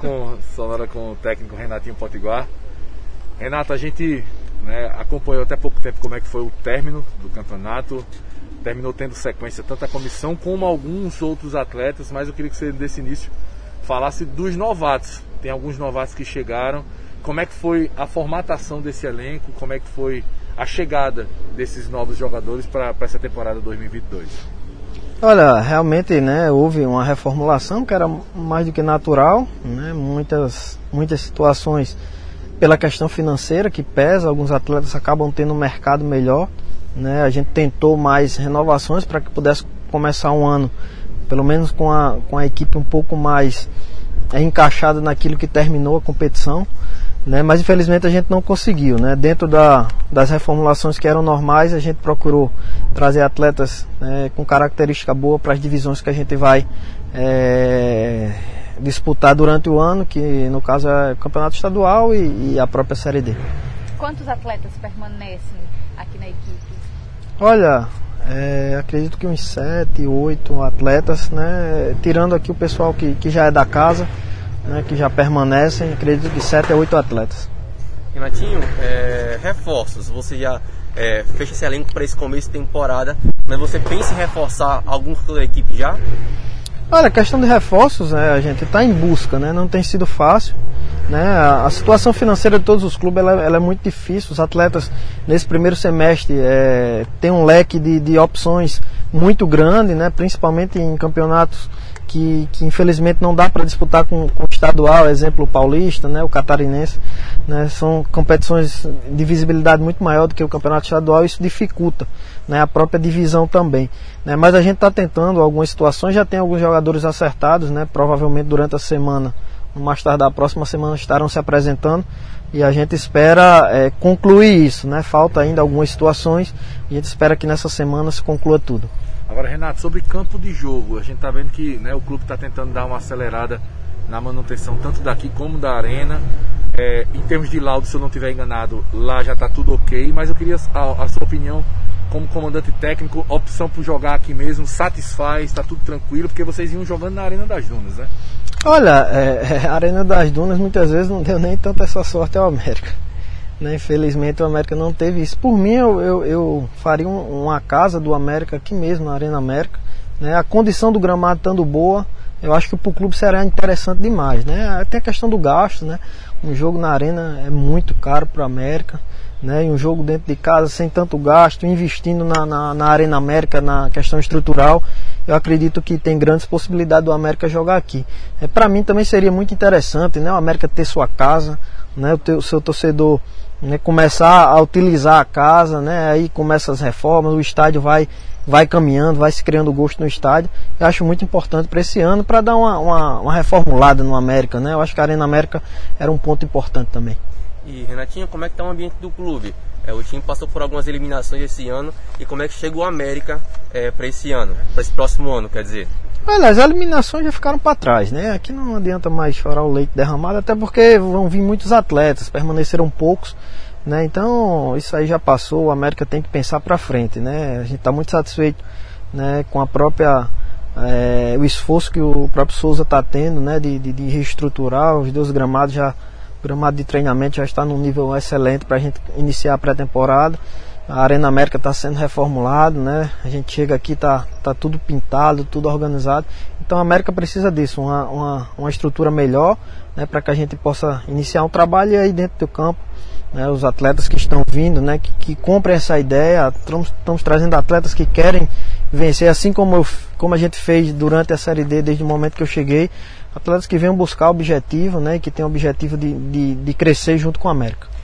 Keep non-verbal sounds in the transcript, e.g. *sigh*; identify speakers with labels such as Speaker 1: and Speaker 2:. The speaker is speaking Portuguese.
Speaker 1: com sonora com o técnico Renatinho Potiguar. Renato, a gente né, acompanhou até pouco tempo como é que foi o término do campeonato. Terminou tendo sequência tanto a comissão como alguns outros atletas, mas eu queria que você desse início falasse dos novatos. Tem alguns novatos que chegaram. Como é que foi a formatação desse elenco? Como é que foi a chegada desses novos jogadores para essa temporada 2022?
Speaker 2: Olha, realmente, né, houve uma reformulação que era mais do que natural, né, muitas, muitas situações pela questão financeira que pesa, alguns atletas acabam tendo um mercado melhor, né, a gente tentou mais renovações para que pudesse começar um ano, pelo menos com a, com a equipe um pouco mais encaixada naquilo que terminou a competição, né? Mas infelizmente a gente não conseguiu, né? Dentro da, das reformulações que eram normais, a gente procurou trazer atletas né, com característica boa para as divisões que a gente vai é, disputar durante o ano, que no caso é o campeonato estadual e, e a própria série D.
Speaker 3: Quantos atletas permanecem aqui na equipe?
Speaker 2: Olha, é, acredito que uns sete, oito atletas, né? Tirando aqui o pessoal que, que já é da casa né, que já permanecem, acredito que 7 a 8 atletas.
Speaker 4: Renatinho, é, reforços, você já é, fecha esse elenco para esse começo de temporada, mas você pensa em reforçar algum da equipe já?
Speaker 2: Olha, a questão de reforços, né, a gente está em busca, né, não tem sido fácil. Né, a, a situação financeira de todos os clubes ela, ela, é muito difícil. Os atletas nesse primeiro semestre é, tem um leque de, de opções muito grande, né, principalmente em campeonatos que, que infelizmente não dá para disputar com, com, o estadual, exemplo o paulista, né, o catarinense, né, são competições de visibilidade muito maior do que o campeonato estadual, isso dificulta né, a própria divisão também. Né, mas a gente está tentando algumas situações, já tem alguns jogadores acertados, né, provavelmente durante a semana, mais tarde da próxima semana estarão se apresentando e a gente espera é, concluir isso, né, falta ainda algumas situações e a gente espera que nessa semana se conclua tudo.
Speaker 1: Agora, Renato, sobre campo de jogo, a gente está vendo que né, o clube está tentando dar uma acelerada na manutenção tanto daqui como da arena. É, em termos de laudo, se eu não estiver enganado, lá já está tudo ok, mas eu queria a, a, sua opinião como comandante técnico, opção por jogar aqui mesmo, satisfaz, está tudo tranquilo, porque vocês iam jogando na Arena das Dunas, né?
Speaker 2: Olha, é, *laughs* a Arena das Dunas muitas vezes não deu nem tanta essa sorte ao América. Né? Infelizmente o América não teve isso. Por mim, eu, eu, eu faria um, uma casa do América aqui mesmo, na Arena América. Né? A condição do gramado estando boa, eu acho que para o clube será interessante demais. Né? Tem a questão do gasto, né? Um jogo na arena é muito caro para o América. Né? Um jogo dentro de casa sem tanto gasto, investindo na, na, na Arena América, na questão estrutural, eu acredito que tem grandes possibilidades do América jogar aqui. É, para mim também seria muito interessante né? o América ter sua casa, né? o, teu, o seu torcedor né, começar a utilizar a casa, né, aí começa as reformas, o estádio vai, vai caminhando, vai se criando gosto no estádio. Eu acho muito importante para esse ano para dar uma, uma, uma, reformulada no América, né? Eu acho que a Arena América era um ponto importante também.
Speaker 4: E Renatinho, como é que está o ambiente do clube? É, o time passou por algumas eliminações esse ano e como é que chega o América é, para esse ano, para esse próximo ano, quer dizer?
Speaker 2: Olha, as eliminações já ficaram para trás, né? Aqui não adianta mais chorar o leite derramado, até porque vão vir muitos atletas, permaneceram poucos, né? Então isso aí já passou, o América tem que pensar para frente, né? A gente está muito satisfeito, né? Com a própria é, o esforço que o próprio Souza está tendo, né? De, de, de, reestruturar os dois gramados já, o gramado de treinamento já está num nível excelente para a gente iniciar a pré-temporada. A Arena América está sendo reformulado, né? A gente chega aqui, tá, tá tudo pintado, tudo organizado. Então a América precisa disso, uma, uma, uma estrutura melhor, né? Para que a gente possa iniciar um trabalho aí dentro do campo. Né? Os atletas que estão vindo, né? Que, que comprem essa ideia. Estamos, estamos trazendo atletas que querem vencer, assim como, eu, como a gente fez durante a Série D, desde o momento que eu cheguei. Atletas que venham buscar o objetivo, né? Que tem o objetivo de, de, de crescer junto com a América.